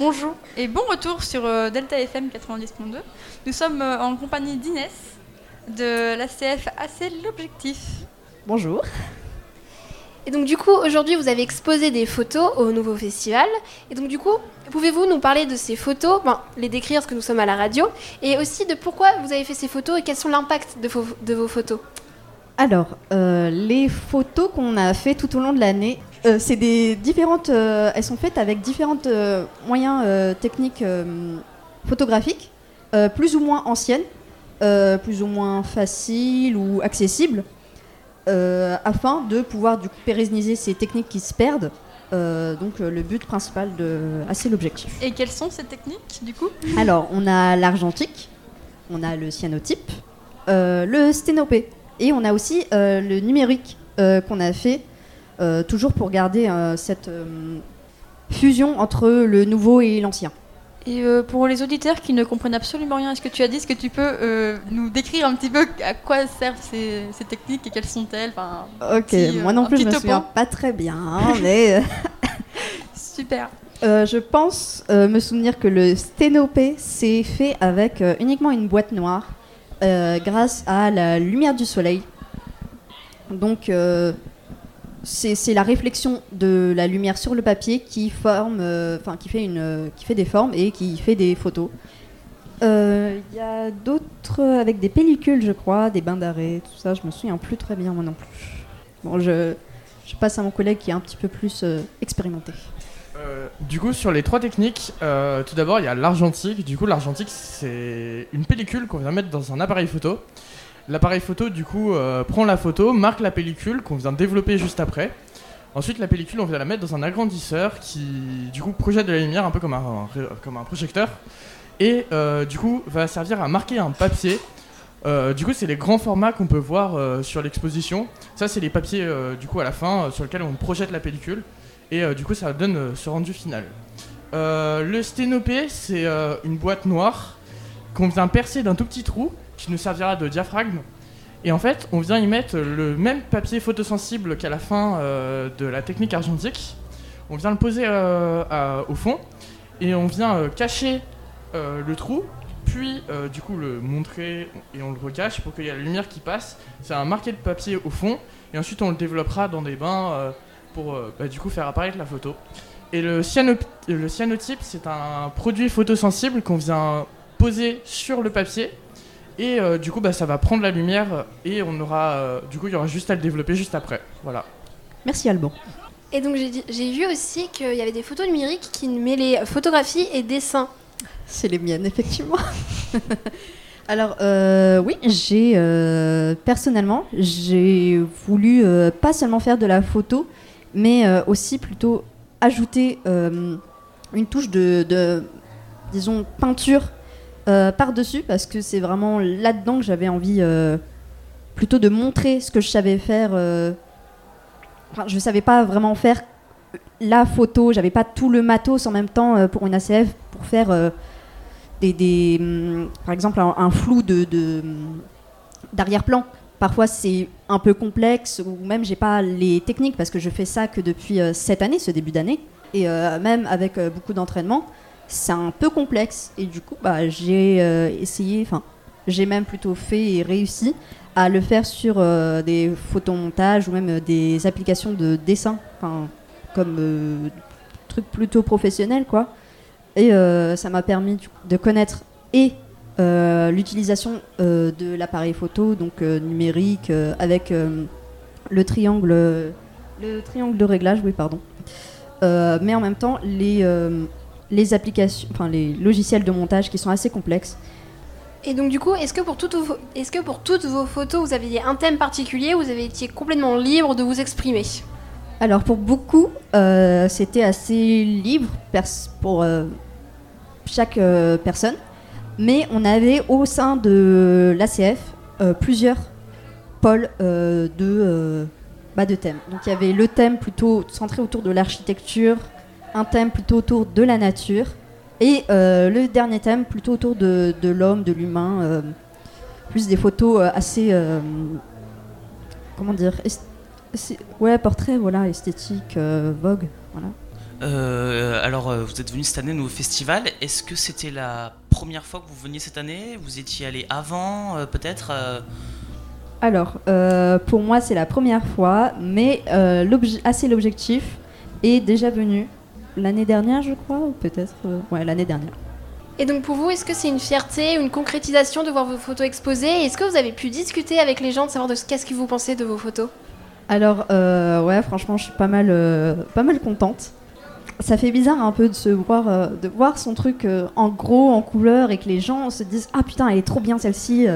Bonjour et bon retour sur euh, Delta FM 90.2. Nous sommes euh, en compagnie d'Inès de l'ACF AC L'Objectif. Bonjour. Et donc du coup, aujourd'hui, vous avez exposé des photos au nouveau festival. Et donc du coup, pouvez-vous nous parler de ces photos, les décrire parce que nous sommes à la radio, et aussi de pourquoi vous avez fait ces photos et quels sont l'impact de, vos- de vos photos? Alors, euh, les photos qu'on a fait tout au long de l'année, euh, c'est des différentes. euh, elles sont faites avec différents moyens euh, techniques euh, photographiques, euh, plus ou moins anciennes, euh, plus ou moins faciles ou accessibles, euh, afin de pouvoir du coup pérenniser ces techniques qui se perdent. Euh, donc euh, le but principal de ah, c'est l'objectif. Et quelles sont ces techniques du coup? Alors, on a l'argentique, on a le cyanotype, euh, le sténopé, et on a aussi euh, le numérique euh, qu'on a fait, toujours pour garder euh, cette euh, fusion entre le nouveau et l'ancien. Et euh, pour les auditeurs qui ne comprennent absolument rien à ce que tu as dit, est-ce que tu peux euh, nous décrire un petit peu à quoi servent ces, ces techniques et quelles sont-elles? Enfin, Ok, petit, euh, moi non plus je petit me souviens pas très bien, hein, mais euh, Super. euh, je pense euh, me souvenir que le sténopé c'est fait avec euh, uniquement une boîte noire, euh, grâce à la lumière du soleil. Donc euh, c'est la réflexion de la lumière sur le papier qui forme, euh, enfin qui fait une, qui fait des formes et qui fait des photos. Euh, Il y a d'autres avec des pellicules, je crois, des bains d'arrêt, tout ça. Je me souviens plus très bien moi non plus. Bon, je, je passe à mon collègue qui est un petit peu plus euh, expérimenté. Du coup, sur les trois techniques, tout d'abord, il y a l'argentique. Du coup, l'argentique, c'est une pellicule qu'on vient mettre dans un appareil photo. L'appareil photo, du coup, euh, prend la photo, marque la pellicule qu'on vient développer juste après. Ensuite, la pellicule, on vient la mettre dans un agrandisseur qui, du coup, projette de la lumière un peu comme un, projecteur. Et, euh, du coup, va servir à marquer un papier. Euh, du coup, c'est les grands formats qu'on peut voir sur l'exposition. Ça, c'est les papiers, du coup, à la fin, sur lesquels on projette la pellicule. Et du coup, ça donne ce rendu final. Le sténopé, c'est une boîte noire qu'on vient percer d'un tout petit trou qui nous servira de diaphragme. Et en fait, on vient y mettre le même papier photosensible qu'à la fin euh, de la technique argentique. On vient le poser euh, au fond et on vient euh, cacher le trou, puis du coup le montrer et on le recache pour qu'il y ait la lumière qui passe. C'est un marqué de papier au fond et ensuite on le développera dans des bains pour bah, du coup faire apparaître la photo. Et le, le cyanotype, c'est un produit photosensible qu'on vient poser sur le papier. Et euh, du coup, bah, ça va prendre la lumière et on aura, euh, du coup, il y aura juste à le développer juste après. Voilà. Merci Alban. Et donc j'ai vu aussi qu'il y avait des photos numériques qui mêlaient photographie et dessin. C'est les miennes, effectivement. Alors, euh, oui, j'ai euh, personnellement, j'ai voulu euh, pas seulement faire de la photo, mais euh, aussi plutôt ajouter euh, une touche de, de, disons, peinture euh, par-dessus, parce que c'est vraiment là-dedans que j'avais envie euh, plutôt de montrer ce que je savais faire. euh. Je savais pas vraiment faire la photo, j'avais pas tout le matos en même temps pour une ACF pour faire. des, hum, par exemple un, flou hum, d'arrière-plan. Parfois c'est un peu complexe ou même j'ai pas les techniques parce que je fais ça que depuis cette année, ce début d'année. Et même avec beaucoup d'entraînement, c'est un peu complexe. Et du coup, bah, j'ai euh, essayé, enfin, j'ai même plutôt fait et réussi à le faire sur euh, des photomontages ou même euh, des applications de dessin, comme euh, truc plutôt professionnel, quoi. Et euh, ça m'a permis de connaître et l'utilisation de l'appareil photo, donc numérique, avec le triangle, le triangle de réglage, oui, pardon. Mais en même temps, les, les applications, enfin les logiciels de montage qui sont assez complexes. Et donc du coup, est-ce que pour toutes vos, est-ce que pour toutes vos photos, vous aviez un thème particulier ou vous avez été complètement libre de vous exprimer? Alors pour beaucoup, euh, c'était assez libre pers- pour euh, chaque euh, personne, mais on avait au sein de l'ACF plusieurs pôles de, bah, de thèmes. Donc il y avait le thème plutôt centré autour de l'architecture, un thème plutôt autour de la nature, et euh, le dernier thème plutôt autour de, de l'homme, de l'humain, euh, plus des photos euh, assez... euh, comment dire Ouais, portrait, voilà, esthétique, vogue, voilà. Alors, vous êtes venu cette année au festival. Est-ce que c'était la première fois que vous veniez cette année? Vous étiez allé avant, peut-être Alors, pour moi, c'est la première fois, mais assez l'objectif est déjà venu l'année dernière, je crois, ou peut-être. euh, ouais, l'année dernière. Et donc pour vous, est-ce que c'est une fierté, une concrétisation de voir vos photos exposées? Est-ce que vous avez pu discuter avec les gens de savoir de ce qu'est-ce que vous pensez de vos photos? Alors, euh, ouais, franchement, je suis pas mal, euh, pas mal contente. Ça fait bizarre un peu de se voir, euh, de voir son truc en gros, en couleur, et que les gens se disent ah putain, elle est trop bien celle-ci,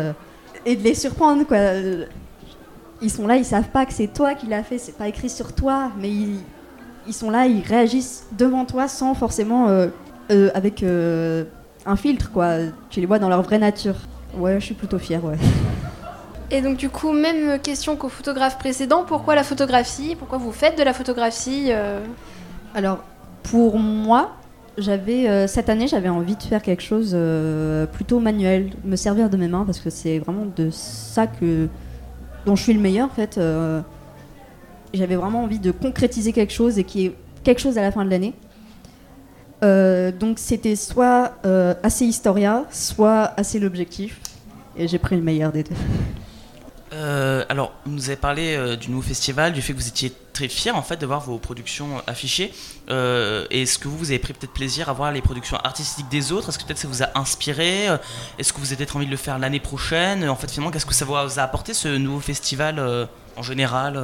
et de les surprendre quoi. Ils sont là, ils savent pas que c'est toi qui l'as fait, c'est pas écrit sur toi, mais ils, ils sont là, ils réagissent devant toi sans forcément euh, euh, avec euh, un filtre quoi. Tu les vois dans leur vraie nature. Ouais, je suis plutôt fière, ouais. Et donc du coup, même question qu'au photographe précédent, pourquoi la photographie? Pourquoi vous faites de la photographie Alors, pour moi, j'avais cette année, j'avais envie de faire quelque chose plutôt manuel, me servir de mes mains parce que c'est vraiment de ça que dont je suis le meilleur en fait. J'avais vraiment envie de concrétiser quelque chose et qu'il y ait quelque chose à la fin de l'année. Euh, donc c'était soit euh, assez Historia, soit assez l'objectif. Et j'ai pris le meilleur des deux. Euh, alors, vous nous avez parlé du nouveau festival, du fait que vous étiez très fiers en fait de voir vos productions affichées. Est-ce que vous, vous avez pris peut-être plaisir à voir les productions artistiques des autres? Est-ce que peut-être ça vous a inspiré? Est-ce que vous avez peut-être envie de le faire l'année prochaine? En fait, finalement, qu'est-ce que ça vous a apporté ce nouveau festival en général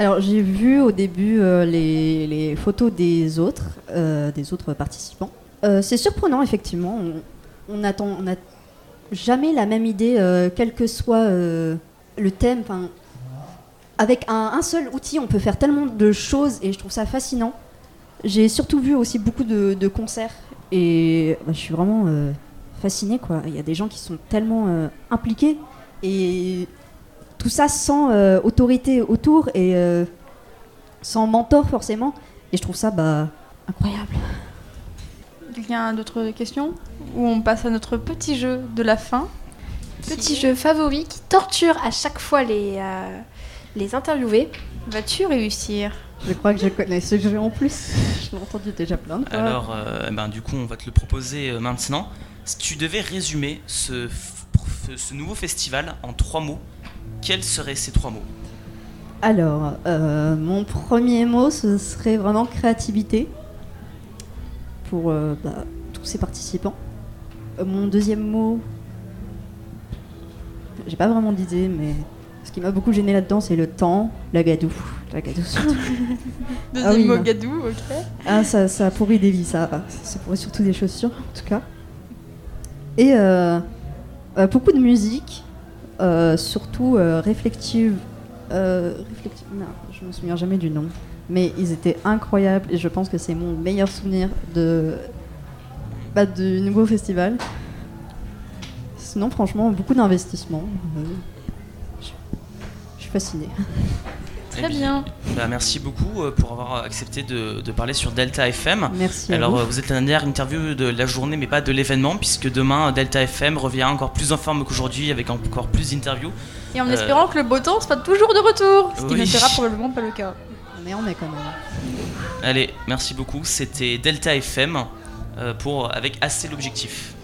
Alors j'ai vu au début euh, les, photos des autres, euh, des autres participants. Euh, c'est surprenant effectivement. On, on attend, on a jamais la même idée, quel que soit le thème. Avec un, seul outil, on peut faire tellement de choses et je trouve ça fascinant. J'ai surtout vu aussi beaucoup de, concerts et bah, je suis vraiment fascinée. Il y a des gens qui sont tellement impliqués et tout ça sans euh, autorité autour et euh, sans mentor forcément. Et je trouve ça bah, incroyable. Quelqu'un a d'autres questions Ou on passe à notre petit jeu de la fin? Petit jeu favori qui torture à chaque fois les, euh, les interviewés. Vas-tu réussir? Je crois que je connais ce jeu en plus. je l'ai entendu déjà plein de fois. Alors, euh, eh ben, du coup, on va te le proposer euh, maintenant. Si tu devais résumer ce, ce nouveau festival en trois mots, quels seraient ces trois mots? Alors, euh, mon premier mot, ce serait vraiment créativité pour euh, bah, tous ces participants. Euh, mon deuxième mot, j'ai pas vraiment d'idée, mais ce qui m'a beaucoup gêné là-dedans, c'est le temps, la gadoue. La gadoue surtout. Deuxième oui, mot non. gadou, ok. Ah, ça, ça a pourri des vies, ça. Ça pourrit surtout des chaussures, en tout cas. Et euh, beaucoup de musique, euh, surtout euh, réflective. Euh. Non, je me souviens jamais du nom. Mais ils étaient incroyables et je pense que c'est mon meilleur souvenir de, bah, du nouveau festival. Sinon, franchement, beaucoup d'investissement. Je, je suis fascinée. Très bien. Bah, merci beaucoup euh, pour avoir accepté de, de parler sur Delta FM. Merci. à Alors, vous. euh, vous êtes la dernière interview de la journée, mais pas de l'événement, puisque demain, Delta FM revient encore plus en forme qu'aujourd'hui, avec encore plus d'interviews. Et en Euh, espérant que le beau temps soit toujours de retour, ce qui oui. ne sera probablement pas le cas. Mais on est quand même. Allez, merci beaucoup. C'était Delta FM pour, avec assez l'objectif.